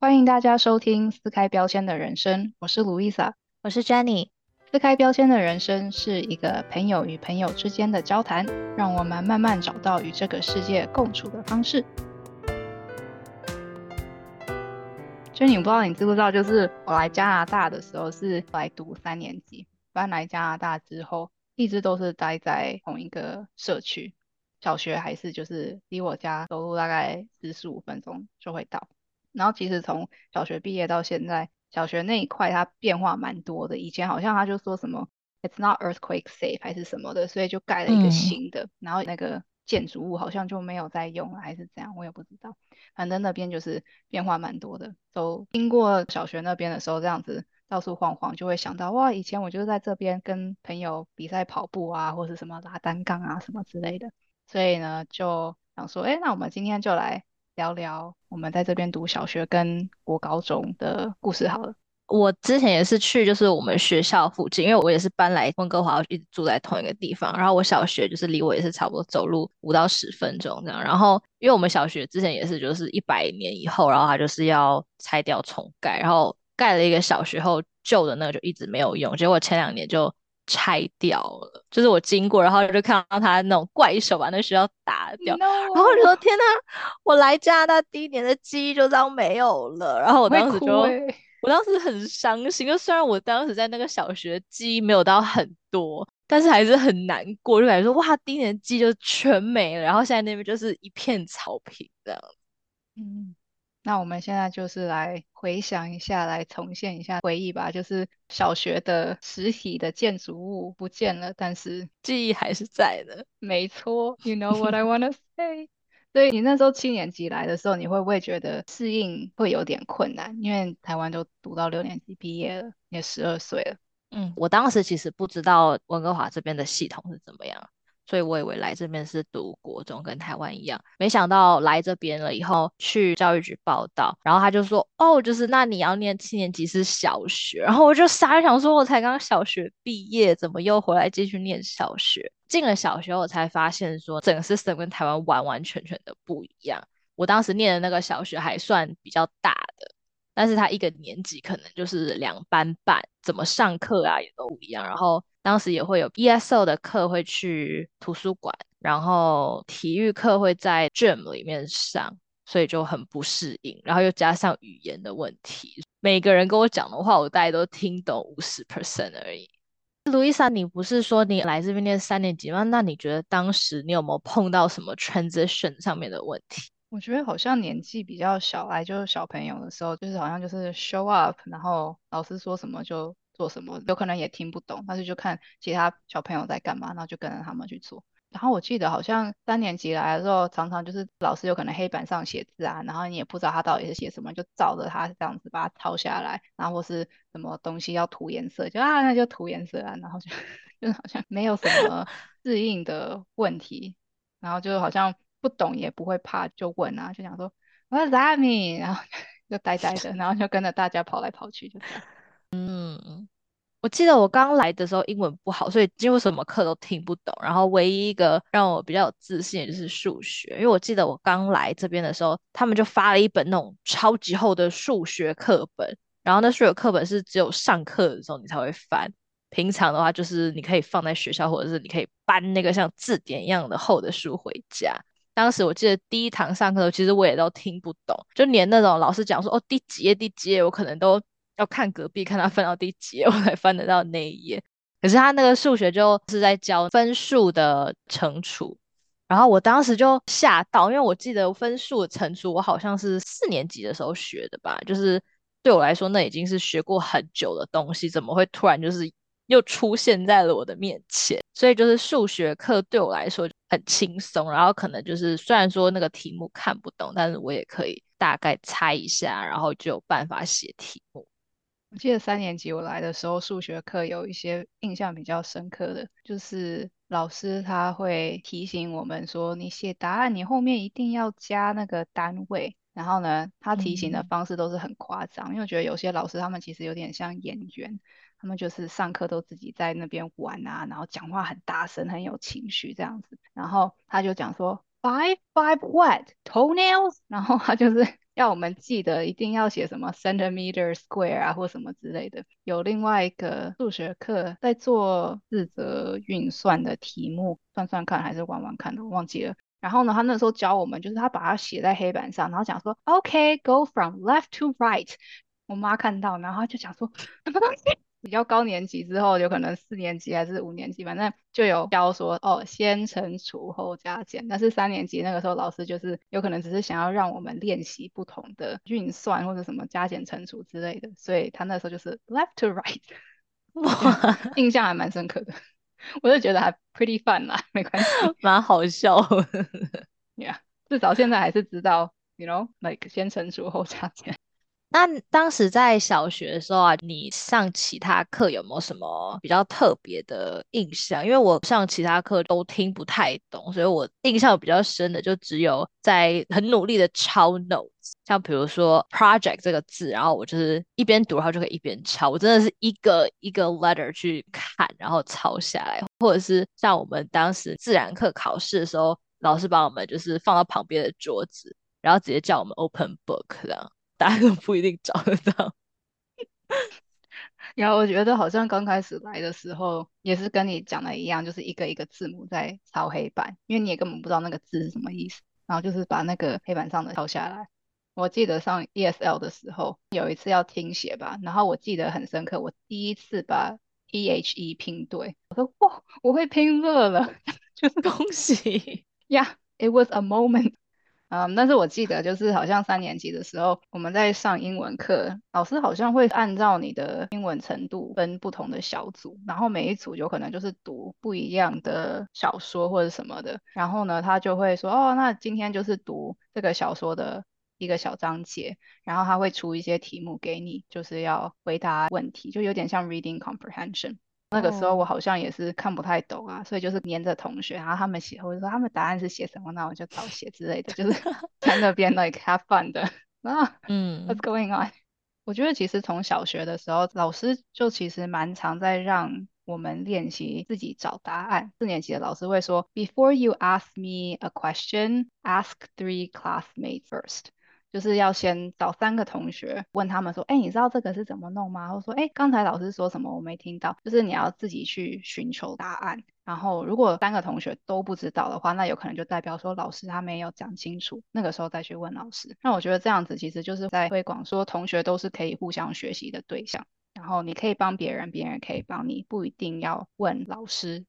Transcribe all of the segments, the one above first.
欢迎大家收听撕开标签的人生，我是 Louisa，我是 Jenny。撕开标签的人生是一个朋友与朋友之间的交谈，让我们慢慢找到与这个世界共处的方式。Jenny，我不知道你知不知道，就是我来加拿大的时候是来读三年级，搬来加拿大之后，一直都是待在同一个社区，小学还是就是离我家走路大概四十五分钟就会到。然后其实从小学毕业到现在，小学那一块它变化蛮多的。以前好像他就说什么 "It's not earthquake safe" 还是什么的，所以就盖了一个新的。然后那个建筑物好像就没有再用了，还是怎样，我也不知道。反正那边就是变化蛮多的。走经过小学那边的时候，这样子到处晃晃，就会想到哇，以前我就是在这边跟朋友比赛跑步啊，或是什么拉单杠啊什么之类的。所以呢，就想说，哎，那我们今天就来。聊聊我们在这边读小学跟国高中的故事好了。我之前也是去，就是我们学校附近，因为我也是搬来温哥华，一直住在同一个地方。然后我小学就是离我也是差不多走路五到十分钟这样。然后因为我们小学之前也是就是一百年以后，然后它就是要拆掉重盖，然后盖了一个小学后，旧的那个就一直没有用。结果前两年就。拆掉了，就是我经过，然后就看到他那种怪手把那学校打掉，然后我就说：“天哪！我来加拿大第一年的记忆就这样没有了。”然后我当时就，我当时很伤心。就虽然我当时在那个小学记忆没有到很多，但是还是很难过，就感觉说：“哇，第一年记忆就全没了。”然后现在那边就是一片草坪这样。嗯。那我们现在就是来回想一下，来重现一下回忆吧。就是小学的实体的建筑物不见了，但是 记忆还是在的。没错，You know what I wanna say。所以你那时候七年级来的时候，你会不会觉得适应会有点困难？因为台湾都读到六年级毕业了，也十二岁了。嗯，我当时其实不知道温哥华这边的系统是怎么样。所以我以为来这边是读国中，跟台湾一样，没想到来这边了以后去教育局报道，然后他就说，哦，就是那你要念七年级是小学，然后我就傻想说，我才刚小学毕业，怎么又回来继续念小学？进了小学，我才发现说，整个 system 跟台湾完完全全的不一样。我当时念的那个小学还算比较大的，但是他一个年级可能就是两班半，怎么上课啊也都不一样，然后。当时也会有 ESO 的课会去图书馆，然后体育课会在 gym 里面上，所以就很不适应。然后又加上语言的问题，每个人跟我讲的话，我大概都听懂五十 percent 而已。路易莎，你不是说你来这边念三年级吗？那你觉得当时你有没有碰到什么 transition 上面的问题？我觉得好像年纪比较小，来就是小朋友的时候，就是好像就是 show up，然后老师说什么就。做什么有可能也听不懂，但是就看其他小朋友在干嘛，然后就跟着他们去做。然后我记得好像三年级来的时候，常常就是老师有可能黑板上写字啊，然后你也不知道他到底是写什么，就照着他这样子把它抄下来，然后或是什么东西要涂颜色，就啊那就涂颜色啊，然后就 就好像没有什么适应的问题，然后就好像不懂也不会怕，就问啊，就想说 What's that mean？然后就呆呆的，然后就跟着大家跑来跑去，就这样。嗯，我记得我刚来的时候英文不好，所以几乎什么课都听不懂。然后唯一一个让我比较有自信就是数学，因为我记得我刚来这边的时候，他们就发了一本那种超级厚的数学课本。然后那数学课本是只有上课的时候你才会翻，平常的话就是你可以放在学校，或者是你可以搬那个像字典一样的厚的书回家。当时我记得第一堂上课，其实我也都听不懂，就连那种老师讲说哦第几页第几页，我可能都。要看隔壁，看他翻到第几页，我才翻得到那一页。可是他那个数学就是在教分数的乘除，然后我当时就吓到，因为我记得分数乘除，我好像是四年级的时候学的吧，就是对我来说那已经是学过很久的东西，怎么会突然就是又出现在了我的面前？所以就是数学课对我来说很轻松，然后可能就是虽然说那个题目看不懂，但是我也可以大概猜一下，然后就有办法写题目。我记得三年级我来的时候，数学课有一些印象比较深刻的，就是老师他会提醒我们说，你写答案你后面一定要加那个单位。然后呢，他提醒的方式都是很夸张，因为我觉得有些老师他们其实有点像演员，他们就是上课都自己在那边玩啊，然后讲话很大声，很有情绪这样子。然后他就讲说，five five what toenails？然后他就是。要我们记得一定要写什么 centimeter square 啊，或什么之类的。有另外一个数学课在做四则运算的题目，算算看还是玩玩看的，忘记了。然后呢，他那时候教我们，就是他把它写在黑板上，然后讲说，OK，go from left to right。我妈看到，然后就讲说，什么东西？比较高年级之后，有可能四年级还是五年级，反正就有教说，哦，先乘除后加减。但是三年级那个时候，老师就是有可能只是想要让我们练习不同的运算或者什么加减乘除之类的，所以他那时候就是 left to right。哇，印象还蛮深刻的。我就觉得还 pretty fun 啦，没关系，蛮好笑。Yeah，至少现在还是知道，you know，like 先乘除后加减。那当时在小学的时候啊，你上其他课有没有什么比较特别的印象？因为我上其他课都听不太懂，所以我印象比较深的就只有在很努力的抄 notes，像比如说 project 这个字，然后我就是一边读，然后就可以一边抄。我真的是一个一个 letter 去看，然后抄下来，或者是像我们当时自然课考试的时候，老师把我们就是放到旁边的桌子，然后直接叫我们 open book 这样。答案都不一定找得到。然后我觉得好像刚开始来的时候也是跟你讲的一样，就是一个一个字母在抄黑板，因为你也根本不知道那个字是什么意思，然后就是把那个黑板上的抄下来。我记得上 ESL 的时候有一次要听写吧，然后我记得很深刻，我第一次把 E H E 拼对，我说哇，我会拼乐了，就是恭喜，Yeah，it was a moment。嗯，但是我记得就是好像三年级的时候，我们在上英文课，老师好像会按照你的英文程度分不同的小组，然后每一组有可能就是读不一样的小说或者什么的，然后呢，他就会说，哦，那今天就是读这个小说的一个小章节，然后他会出一些题目给你，就是要回答问题，就有点像 reading comprehension。那个时候我好像也是看不太懂啊，所以就是黏着同学，然后他们写或者说他们答案是写什么，那我就照写之类的，就是 在那边 like have fun 的啊，嗯，What's going on？我觉得其实从小学的时候，老师就其实蛮常在让我们练习自己找答案。四年级的老师会说，Before you ask me a question, ask three classmates first. 就是要先找三个同学问他们说，哎，你知道这个是怎么弄吗？或者说，哎，刚才老师说什么我没听到？就是你要自己去寻求答案。然后如果三个同学都不知道的话，那有可能就代表说老师他没有讲清楚，那个时候再去问老师。那我觉得这样子其实就是在推广说同学都是可以互相学习的对象，然后你可以帮别人，别人可以帮你，不一定要问老师。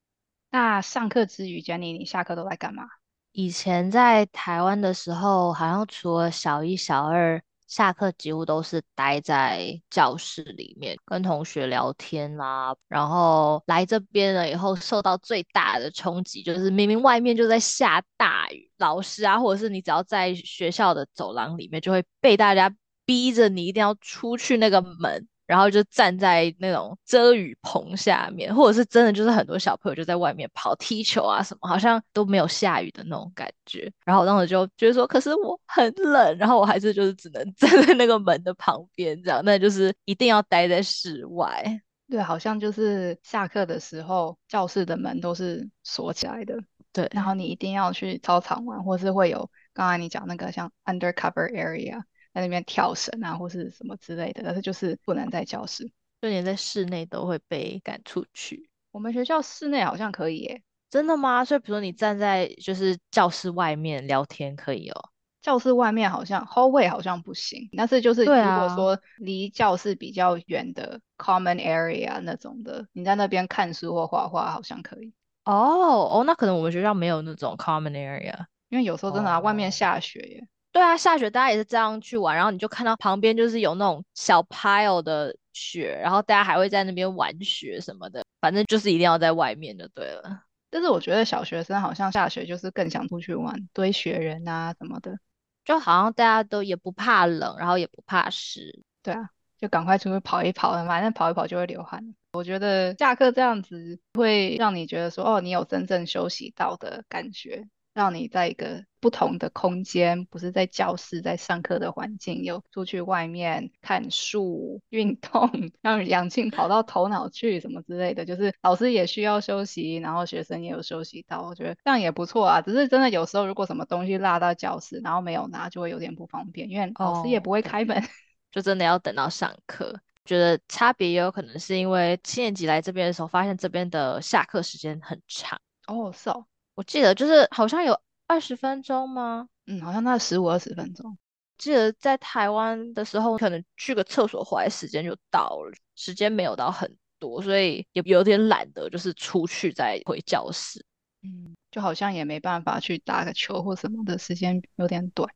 那上课之余，Jenny，你下课都在干嘛？以前在台湾的时候，好像除了小一、小二下课，几乎都是待在教室里面跟同学聊天啦。然后来这边了以后，受到最大的冲击就是，明明外面就在下大雨，老师啊，或者是你只要在学校的走廊里面，就会被大家逼着你一定要出去那个门。然后就站在那种遮雨棚下面，或者是真的就是很多小朋友就在外面跑踢球啊什么，好像都没有下雨的那种感觉。然后我当时就觉得说，可是我很冷，然后我还是就是只能 站在那个门的旁边，这样，那就是一定要待在室外。对，好像就是下课的时候，教室的门都是锁起来的。对，然后你一定要去操场玩，或是会有刚才你讲那个像 undercover area。在那边跳绳啊，或是什么之类的，但是就是不能在教室，就连在室内都会被赶出去。我们学校室内好像可以耶，真的吗？所以比如说你站在就是教室外面聊天可以哦，教室外面好像 hallway 好像不行，但是就是如果说离教室比较远的 common area 那种的，你在那边看书或画画好像可以。哦哦，那可能我们学校没有那种 common area，因为有时候真的外面下雪耶。对啊，下雪大家也是这样去玩，然后你就看到旁边就是有那种小 pile 的雪，然后大家还会在那边玩雪什么的，反正就是一定要在外面就对了。但是我觉得小学生好像下雪就是更想出去玩，堆雪人啊什么的，就好像大家都也不怕冷，然后也不怕湿。对啊，就赶快出去跑一跑，反正跑一跑就会流汗。我觉得下课这样子会让你觉得说，哦，你有真正休息到的感觉。让你在一个不同的空间，不是在教室，在上课的环境，有出去外面看树、运动，让氧气跑到头脑去，什么之类的。就是老师也需要休息，然后学生也有休息到，我觉得这样也不错啊。只是真的有时候，如果什么东西落到教室，然后没有拿，就会有点不方便，因为老师也不会开门，就真的要等到上课。觉得差别也有可能是因为七年级来这边的时候，发现这边的下课时间很长。哦，是哦，我记得就是好像有二十分钟吗？嗯，好像那十五二十分钟。记得在台湾的时候，可能去个厕所回来时间就到了，时间没有到很多，所以也有点懒得就是出去再回教室。嗯，就好像也没办法去打个球或什么的时间有点短。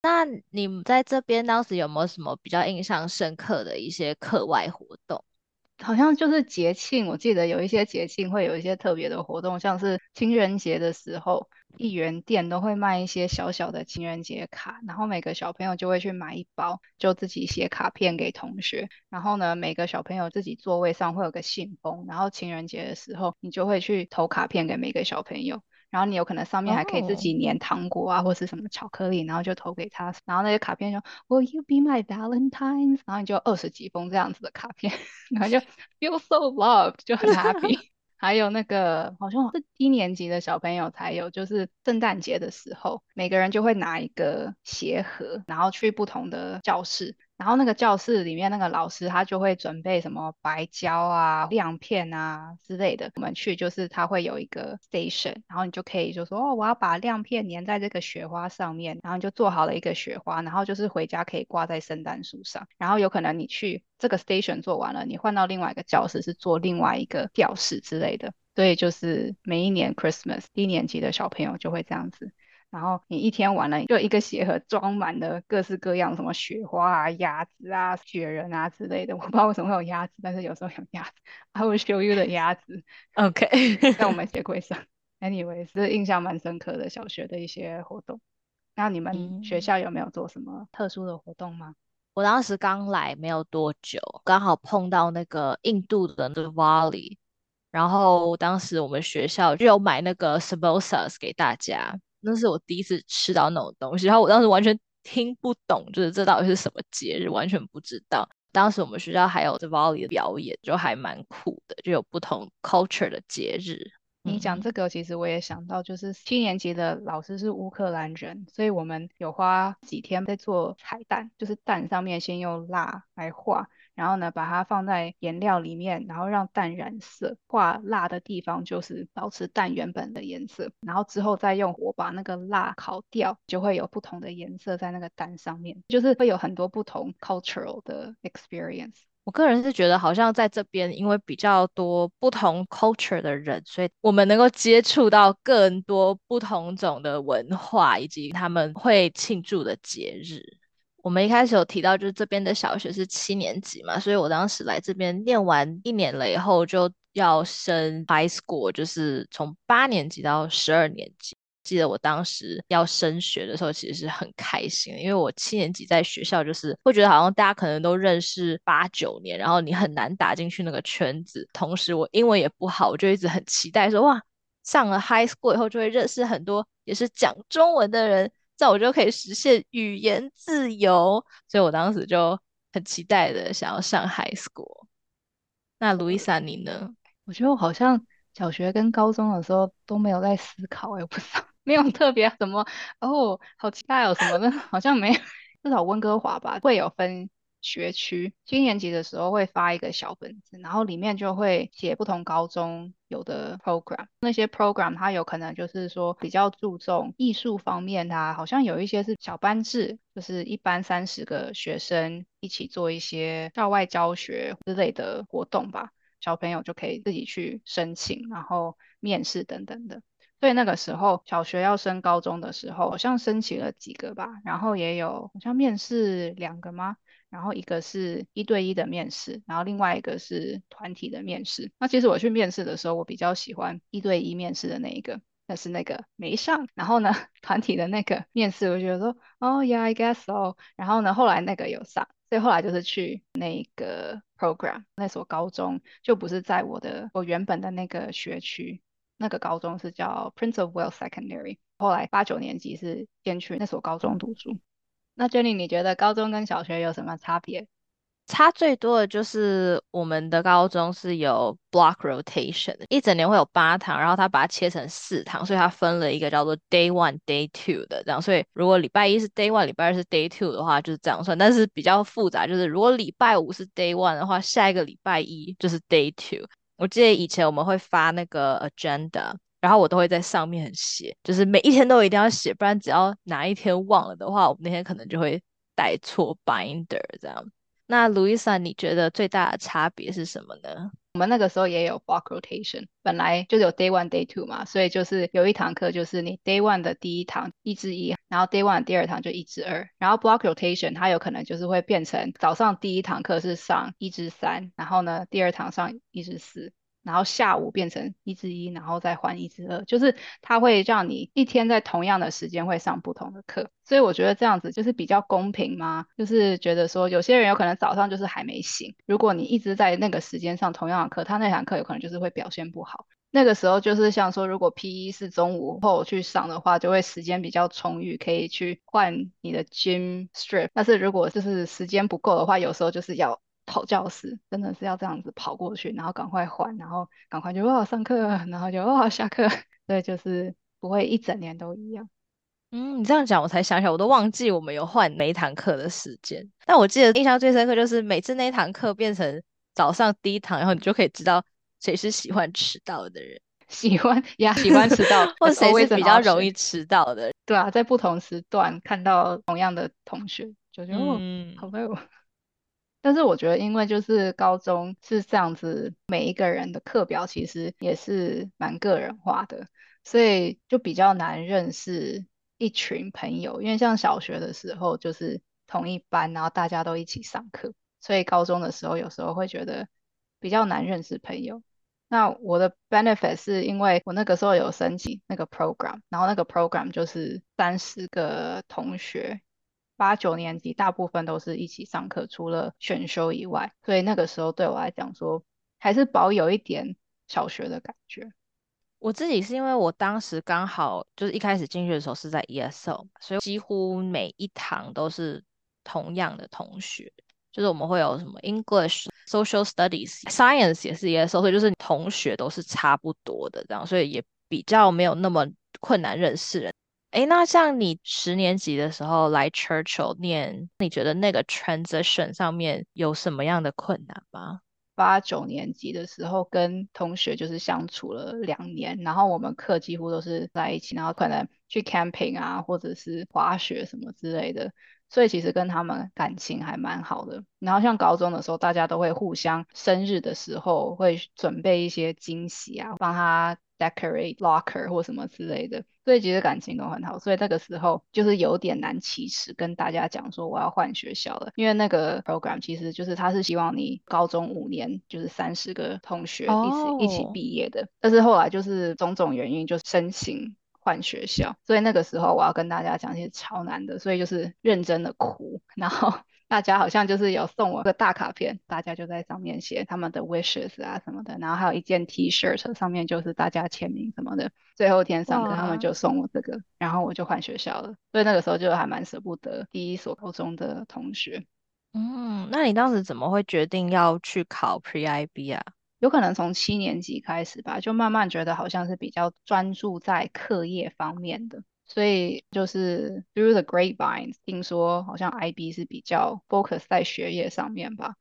那你们在这边当时有没有什么比较印象深刻的一些课外活动？好像就是节庆，我记得有一些节庆会有一些特别的活动，像是情人节的时候，一元店都会卖一些小小的情人节卡，然后每个小朋友就会去买一包，就自己写卡片给同学。然后呢，每个小朋友自己座位上会有个信封，然后情人节的时候，你就会去投卡片给每个小朋友。然后你有可能上面还可以自己粘糖果啊，或是什么巧克力，然后就投给他。然后那些卡片说 Will you be my Valentine？然后你就二十几封这样子的卡片，然后就 feel so loved，就很 happy。还有那个好像是低年级的小朋友才有，就是圣诞节的时候，每个人就会拿一个鞋盒，然后去不同的教室。然后那个教室里面那个老师他就会准备什么白胶啊、亮片啊之类的。我们去就是他会有一个 station，然后你就可以就说哦，我要把亮片粘在这个雪花上面，然后你就做好了一个雪花，然后就是回家可以挂在圣诞树上。然后有可能你去这个 station 做完了，你换到另外一个教室是做另外一个吊饰之类的。所以就是每一年 Christmas 低年级的小朋友就会这样子。然后你一天玩了，就一个鞋盒装满了各式各样什么雪花啊、鸭子啊、雪人啊之类的。我不知道为什么会有鸭子，但是有时候有鸭子。I will show you 的鸭子，OK，在我们 鞋柜上。Anyway，是印象蛮深刻的小学的一些活动。那你们学校有没有做什么特殊的活动吗？我当时刚来没有多久，刚好碰到那个印度的那个 Wali，然后当时我们学校就有买那个 samosas 给大家。那是我第一次吃到那种东西，然后我当时完全听不懂，就是这到底是什么节日，完全不知道。当时我们学校还有在 Volley 的表演，就还蛮酷的，就有不同 culture 的节日。你讲这个，其实我也想到，就是七年级的老师是乌克兰人，所以我们有花几天在做彩蛋，就是蛋上面先用蜡来画。然后呢，把它放在颜料里面，然后让蛋染色。画蜡的地方就是保持蛋原本的颜色，然后之后再用火把那个蜡烤掉，就会有不同的颜色在那个蛋上面，就是会有很多不同 cultural 的 experience。我个人是觉得，好像在这边，因为比较多不同 culture 的人，所以我们能够接触到更多不同种的文化，以及他们会庆祝的节日。我们一开始有提到，就是这边的小学是七年级嘛，所以我当时来这边念完一年了以后，就要升 high school，就是从八年级到十二年级。记得我当时要升学的时候，其实是很开心，因为我七年级在学校就是会觉得好像大家可能都认识八九年，然后你很难打进去那个圈子。同时我英文也不好，我就一直很期待说，哇，上了 high school 以后就会认识很多也是讲中文的人。这样我就可以实现语言自由，所以我当时就很期待的想要上海 school。那 Luisa 你呢？我觉得我好像小学跟高中的时候都没有在思考，我不知道没有特别什么哦，好期待有什么的，好像没有。至少温哥华吧会有分。学区七年级的时候会发一个小本子，然后里面就会写不同高中有的 program。那些 program 它有可能就是说比较注重艺术方面的，好像有一些是小班制，就是一班三十个学生一起做一些校外教学之类的活动吧。小朋友就可以自己去申请，然后面试等等的。所以那个时候小学要升高中的时候，好像申请了几个吧，然后也有好像面试两个吗？然后一个是一对一的面试，然后另外一个是团体的面试。那其实我去面试的时候，我比较喜欢一对一面试的那一个，但是那个没上。然后呢，团体的那个面试，我觉得说，哦，Yeah，I guess so。然后呢，后来那个有上，所以后来就是去那个 program 那所高中，就不是在我的我原本的那个学区。那个高中是叫 Prince of Wales Secondary，后来八九年级是先去那所高中读书。那 Jenny，你觉得高中跟小学有什么差别？差最多的就是我们的高中是有 block rotation，一整年会有八堂，然后他把它切成四堂，所以他分了一个叫做 day one、day two 的这样。所以如果礼拜一是 day one，礼拜二是 day two 的话，就是这样算。但是比较复杂，就是如果礼拜五是 day one 的话，下一个礼拜一就是 day two。我记得以前我们会发那个 agenda，然后我都会在上面写，就是每一天都一定要写，不然只要哪一天忘了的话，我们那天可能就会带错 binder 这样。那 Louisa，你觉得最大的差别是什么呢？我们那个时候也有 block rotation，本来就有 day one、day two 嘛，所以就是有一堂课就是你 day one 的第一堂一至一，然后 day one 第二堂就一至二，然后 block rotation 它有可能就是会变成早上第一堂课是上一至三，然后呢第二堂上一至四。然后下午变成一至一，然后再换一至二，就是它会让你一天在同样的时间会上不同的课，所以我觉得这样子就是比较公平嘛。就是觉得说有些人有可能早上就是还没醒，如果你一直在那个时间上同样的课，他那堂课有可能就是会表现不好。那个时候就是像说，如果 P E 是中午后去上的话，就会时间比较充裕，可以去换你的 gym strip。但是如果就是时间不够的话，有时候就是要。跑教室真的是要这样子跑过去，然后赶快换，然后赶快就哇上课，然后就哇下课，对，就是不会一整年都一样。嗯，你这样讲我才想起来，我都忘记我们有换每一堂课的时间。但我记得印象最深刻就是每次那一堂课变成早上第一堂，然后你就可以知道谁是喜欢迟到的人，喜欢呀喜欢迟到，或谁是比较容易迟到的。对啊，在不同时段看到同样的同学，就觉得嗯，好朋友。但是我觉得，因为就是高中是这样子，每一个人的课表其实也是蛮个人化的，所以就比较难认识一群朋友。因为像小学的时候就是同一班，然后大家都一起上课，所以高中的时候有时候会觉得比较难认识朋友。那我的 benefit 是因为我那个时候有申请那个 program，然后那个 program 就是三十个同学。八九年级大部分都是一起上课，除了选修以外，所以那个时候对我来讲说，还是保有一点小学的感觉。我自己是因为我当时刚好就是一开始进去的时候是在 ESO，所以几乎每一堂都是同样的同学，就是我们会有什么 English、Social Studies、Science 也是 ESO，所以就是同学都是差不多的这样，所以也比较没有那么困难认识人。哎，那像你十年级的时候来 Churchill 念，你觉得那个 transition 上面有什么样的困难吗？八九年级的时候跟同学就是相处了两年，然后我们课几乎都是在一起，然后可能去 camping 啊，或者是滑雪什么之类的，所以其实跟他们感情还蛮好的。然后像高中的时候，大家都会互相生日的时候会准备一些惊喜啊，帮他。Decorate locker 或什么之类的，所以其实感情都很好，所以那个时候就是有点难启齿跟大家讲说我要换学校了，因为那个 program 其实就是他是希望你高中五年就是三十个同学一起一起毕业的，但是后来就是种种原因就申请换学校，所以那个时候我要跟大家讲其实超难的，所以就是认真的哭，然后。大家好像就是有送我个大卡片，大家就在上面写他们的 wishes 啊什么的，然后还有一件 T 恤，上面就是大家签名什么的。最后一天上课，他们就送我这个，然后我就换学校了。所以那个时候就还蛮舍不得第一所高中的同学。嗯，那你当时怎么会决定要去考 Pre IB 啊？有可能从七年级开始吧，就慢慢觉得好像是比较专注在课业方面的。所以就是 through the grapevine，听说好像 IB 是比较 focus 在学业上面吧。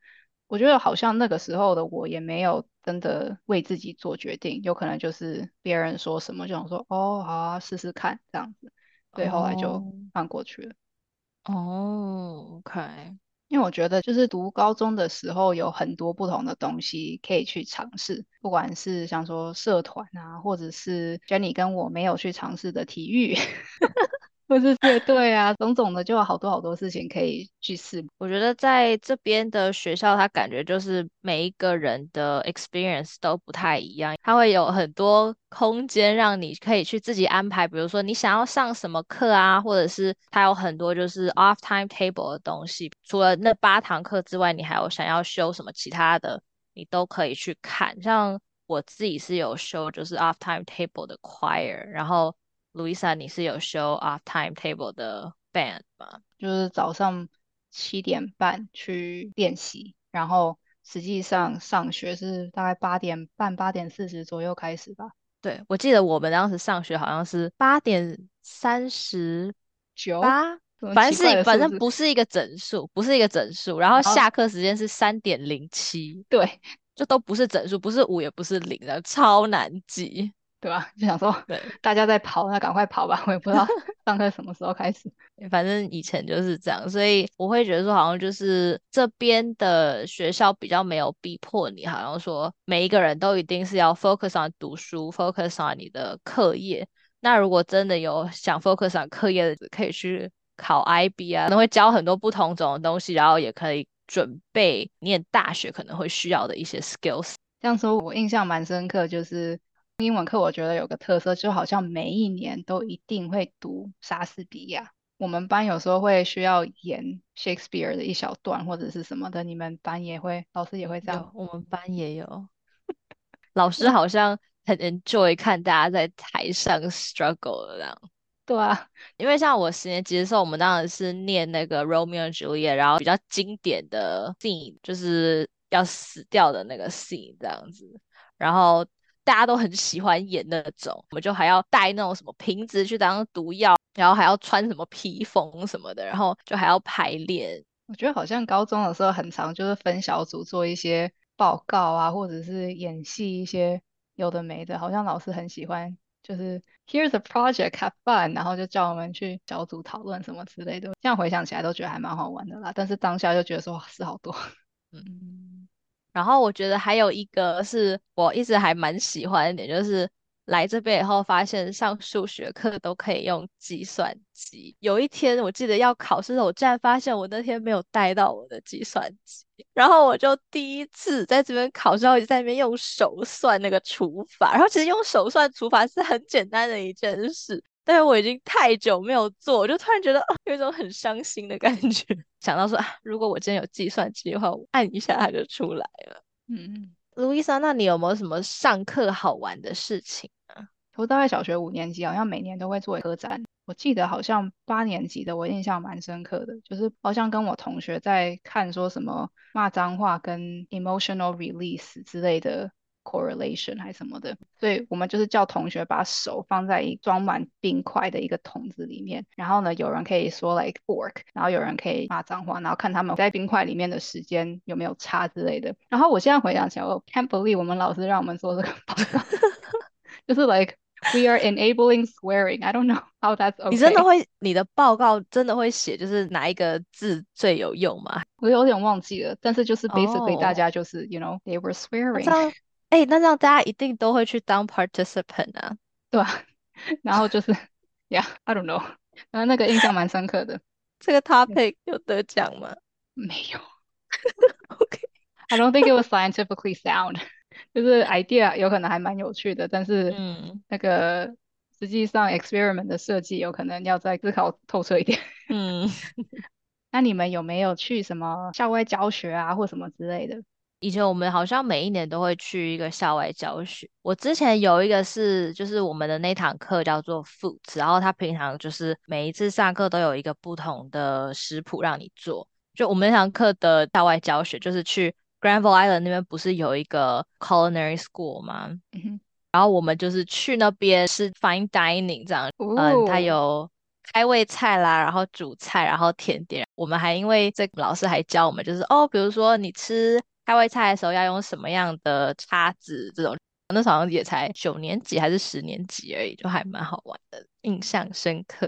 我觉得好像那个时候的我也没有真的为自己做决定，有可能就是别人说什么就想说哦好啊试试看这样子，对，后来就放过去了。哦，OK。因为我觉得，就是读高中的时候，有很多不同的东西可以去尝试，不管是想说社团啊，或者是 Jenny 跟我没有去尝试的体育。或是乐队啊，种种的就有好多好多事情可以去试。我觉得在这边的学校，它感觉就是每一个人的 experience 都不太一样，它会有很多空间让你可以去自己安排。比如说你想要上什么课啊，或者是它有很多就是 off time table 的东西。除了那八堂课之外，你还有想要修什么其他的，你都可以去看。像我自己是有修就是 off timetable 的 choir，然后 Louisa 你是有修 off timetable 的 band 吗？就是早上七点半去练习，然后实际上上学是大概八点半、八点四十左右开始吧。对，我记得我们当时上学好像是八点三十九，八，反正是反正不是一个整数，不是一个整数，然后然后下课时间是三点零七，对就都不是整数，不是五也不是零的，超难记。对吧？就想说对，大家在跑，那赶快跑吧。我也不知道 上课什么时候开始。反正以前就是这样，所以我会觉得说，好像就是这边的学校比较没有逼迫你，好像说每一个人都一定是要 focus on 读书，focus on 你的课业。那如果真的有想 focus on 课业的，可以去考 IB 啊，可能会教很多不同种的东西，然后也可以准备念大学可能会需要的一些 skills。这样说，我印象蛮深刻，就是英文课，我觉得有个特色，就好像每一年都一定会读莎士比亚。我们班有时候会需要演 Shakespeare 的一小段或者是什么的，你们班也会，老师也会这样。我们班也有，老师好像很 enjoy 看大家在台上 struggle 的这样。对啊，因为像我十年级的时候，我们当然是念那个 Romeo and Juliet，然后比较经典的 scene 就是要死掉的那个 scene 这样子，然后大家都很喜欢演那种，我们就还要带那种什么瓶子去当毒药，然后还要穿什么披风什么的，然后就还要排练。我觉得好像高中的时候很常就是分小组做一些报告啊，或者是演戏一些有的没的，好像老师很喜欢，就是 Here's a project, have fun，然后就叫我们去小组讨论什么之类的。这样回想起来都觉得还蛮好玩的啦，但是当下就觉得说哇事好多。嗯，然后我觉得还有一个是我一直还蛮喜欢的点，就是来这边以后发现上数学课都可以用计算机。有一天我记得要考试的时候，我竟然发现我那天没有带到我的计算机，然后我就第一次在这边考试，然后一直在那边用手算那个除法，然后其实用手算除法是很简单的一件事。但是我已经太久没有做，我就突然觉得、哦 有一种很伤心的感觉。想到说啊，如果我今天有计算机的话，我按一下它就出来了。嗯，路易莎，那你有没有什么上课好玩的事情啊？我大概小学五年级，好像每年都会做科展。我记得好像八年级的，我印象蛮深刻的，就是好像跟我同学在看说什么骂脏话跟 emotional release 之类的 correlation 还什么的，所以我们就是叫同学把手放在一装满冰块的一个桶子里面，然后呢，有人可以说 like fork，然后有人可以骂脏话，然后看他们在冰块里面的时间有没有差之类的。然后我现在回想起来，我 can't believe 我们老师让我们做这个报告，就是 like we are enabling swearing. I don't know how that's okay. 你真的会，你的报告真的会写，就是哪一个字最有用吗？我有点忘记了，但是就是 basically 哦大家就是、you know they were 那 swearing，这样，哎，那这样大家一定都会去当 participant 啊。对吧？然后就是 yeah I don't know，然后那个印象蛮深刻的。这个 topic 有得奖吗没有？OK，，I don't think it was scientifically sound，就是 idea 有可能还蛮有趣的，但是嗯那个实际上 experiment 的设计有可能要再思考透彻一点。嗯。那你们有没有去什么校外教学啊，或什么之类的？以前我们好像每一年都会去一个校外教学。我之前有一个是，就是我们的那堂课叫做 Foods，然后他平常就是每一次上课都有一个不同的食谱让你做。就我们那堂课的校外教学，就是去 Granville Island 那边不是有一个 culinary school 吗？嗯，然后我们就是去那边是 fine dining 这样，嗯，它哦有开胃菜啦，然后主菜，然后甜点。我们还因为这个老师还教我们，就是哦，比如说你吃开胃菜的时候要用什么样的叉子这种。那时候好像也才九年级还是十年级而已，就还蛮好玩的，印象深刻。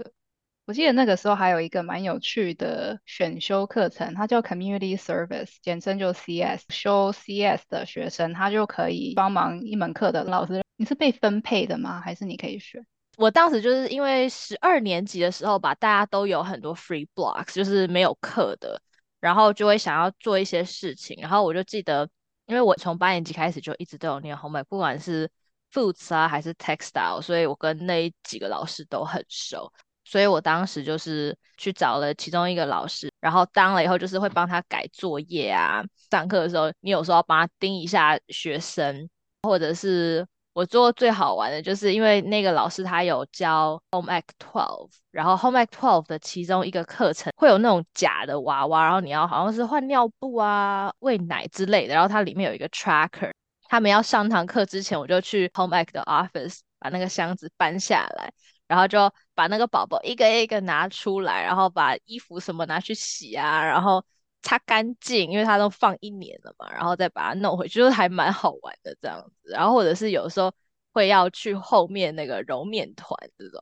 我记得那个时候还有一个蛮有趣的选修课程，它叫 Community Service，简称就 CS。修 CS 的学生，他就可以帮忙一门课的老师。你是被分配的吗？还是你可以选？我当时就是因为十二年级的时候吧，大家都有很多 free blocks，就是没有课的，然后就会想要做一些事情。然后我就记得，因为我从八年级开始就一直都有念 home，不管是 foods 啊还是 textile，所以我跟那几个老师都很熟。所以我当时就是去找了其中一个老师，然后当了以后就是会帮他改作业啊。上课的时候，你有时候要帮他盯一下学生，或者是我做最好玩的，就是因为那个老师他有教 Home Ec Twelve，然后 Home Ec Twelve 的其中一个课程会有那种假的娃娃，然后你要好像是换尿布啊、喂奶之类的，然后它里面有一个 tracker。他们要上堂课之前，我就去 Home Ec 的 office 把那个箱子搬下来，然后就把那个宝宝一个一个拿出来，然后把衣服什么拿去洗啊，然后。擦干净，因为它都放一年了嘛，然后再把它弄回去，就是还蛮好玩的这样子。然后或者是有时候会要去后面那个揉面团这种，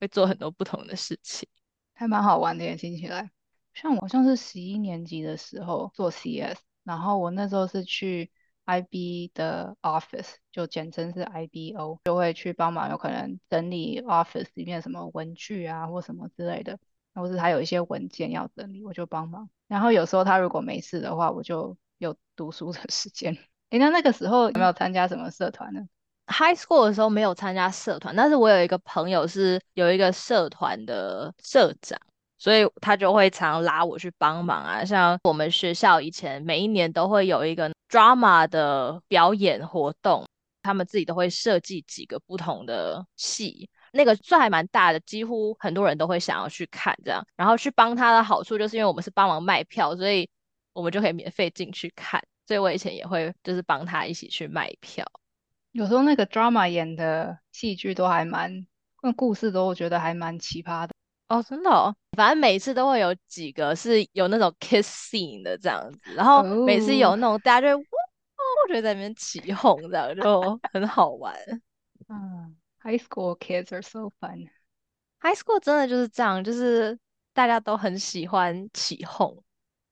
会做很多不同的事情，还蛮好玩的也听起来。像我像是十一年级的时候做 CS，然后我那时候是去 IB 的 office，就简称是 IBO，就会去帮忙，有可能整理 office 里面什么文具啊或什么之类的。或是他有一些文件要整理，我就帮忙。然后有时候他如果没事的话，我就有读书的 时间。诶，那那个时候有没有参加什么社团呢？High school 的时候没有参加社团，但是我有一个朋友是有一个社团的社长，所以他就会常拉我去帮忙啊。像我们学校以前每一年都会有一个 drama 的表演活动，他们自己都会设计几个不同的戏。那个算还蛮大的，几乎很多人都会想要去看这样。然后去帮他的好处，就是因为我们是帮忙卖票，所以我们就可以免费进去看。所以我以前也会就是帮他一起去卖票。有时候那个 drama 演的戏剧都还蛮，那故事都我觉得还蛮奇葩的。哦，真的哦，反正每次都会有几个是有那种 kiss scene 的这样子，然后每次有那种大家就哦，我觉得在那边起哄这样就很好玩。嗯。High school kids are so fun. High school 真的就是这样，就是大家都很喜欢起哄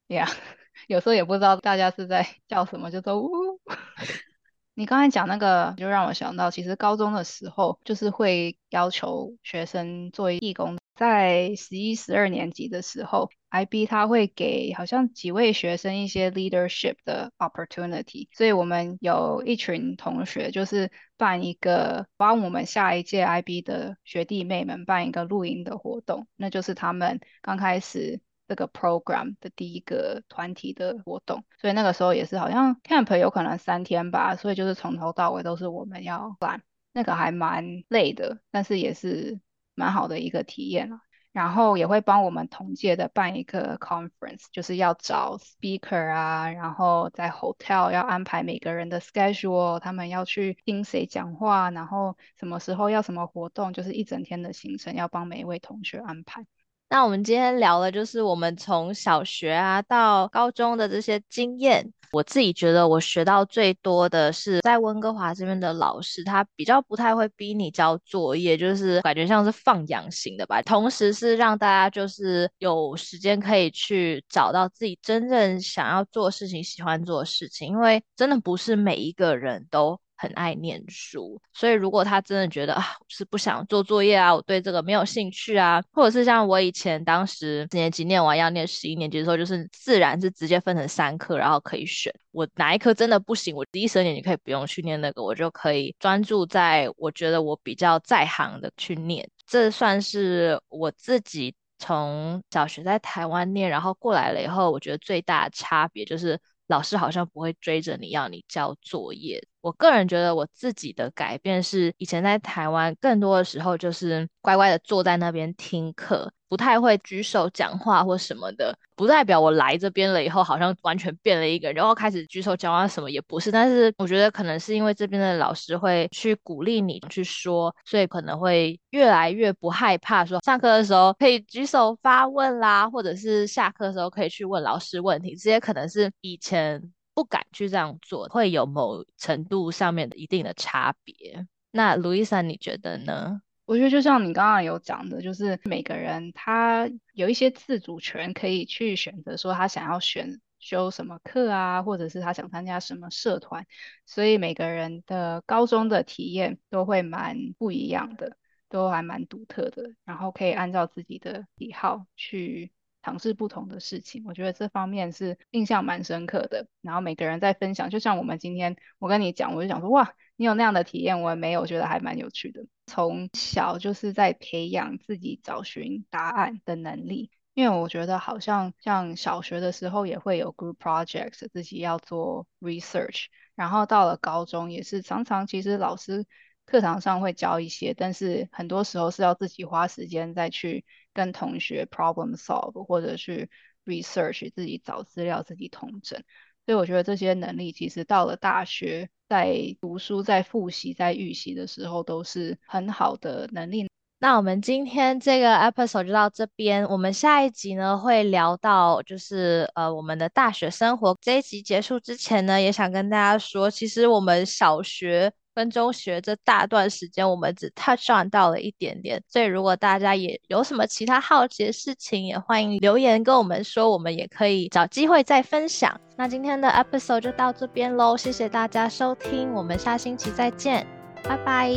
，Yeah，有时候也不知道大家是在叫什么，就说呜。你刚才讲那个，就让我想到，其实高中的时候就是会要求学生做义工。在十一、十二年级的时候，IB 他会给好像几位学生一些 leadership 的 opportunity，所以我们有一群同学就是办一个帮我们下一届 IB 的学弟妹们办一个露营的活动，那就是他们刚开始这个 program 的第一个团体的活动，所以那个时候也是好像 camp 有可能三天吧，所以就是从头到尾都是我们要办，那个还蛮累的，但是也是。蛮好的一个体验了，然后也会帮我们同届的办一个 conference，就是要找 speaker 啊，然后在 hotel 要安排每个人的 schedule，他们要去听谁讲话，然后什么时候要什么活动，就是一整天的行程要帮每一位同学安排。那我们今天聊的就是我们从小学啊到高中的这些经验。我自己觉得我学到最多的是在温哥华这边的老师，他比较不太会逼你交作业，就是感觉像是放养型的吧。同时是让大家就是有时间可以去找到自己真正想要做事情、喜欢做的事情，因为真的不是每一个人都。很爱念书，所以如果他真的觉得啊，是不想做作业啊，我对这个没有兴趣啊，或者是像我以前当时四年级念完要念十一年级的时候，就是自然是直接分成三科，然后可以选我哪一科真的不行，我第一十二年级可以不用去念那个，我就可以专注在我觉得我比较在行的去念。这算是我自己从小学在台湾念，然后过来了以后，我觉得最大的差别就是老师好像不会追着你要你交作业。我个人觉得我自己的改变是，以前在台湾更多的时候就是乖乖的坐在那边听课，不太会举手讲话或什么的。不代表我来这边了以后好像完全变了一个人，然后开始举手讲话什么也不是。但是我觉得可能是因为这边的老师会去鼓励你去说，所以可能会越来越不害怕说上课的时候可以举手发问啦，或者是下课的时候可以去问老师问题。这些可能是以前。不敢去这样做，会有某程度上面的一定的差别。那卢伊莎，你觉得呢？我觉得就像你刚刚有讲的，就是每个人他有一些自主权，可以去选择说他想要选修什么课啊，或者是他想参加什么社团。所以每个人的高中的体验都会蛮不一样的，都还蛮独特的。然后可以按照自己的喜好去。尝试不同的事情，我觉得这方面是印象蛮深刻的。然后每个人在分享，就像我们今天我跟你讲，我就想说，哇，你有那样的体验，我也没有，觉得还蛮有趣的。从小就是在培养自己找寻答案的能力。因为我觉得好像像小学的时候也会有 group projects，自己要做 research，然后到了高中也是常常其实老师课堂上会教一些，但是很多时候是要自己花时间再去跟同学 problem solve 或者去 research，自己找资料，自己统整。所以我觉得这些能力其实到了大学，在读书、在复习、在预习的时候都是很好的能力。那我们今天这个 episode 就到这边，我们下一集呢会聊到就是呃我们的大学生活。这一集结束之前呢，也想跟大家说，其实我们小学。分中学这大段时间，我们只 touch on 到了一点点，所以如果大家也有什么其他好奇的事情，也欢迎留言跟我们说，我们也可以找机会再分享。那今天的 episode 就到这边喽，谢谢大家收听，我们下星期再见，拜拜，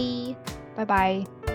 拜拜。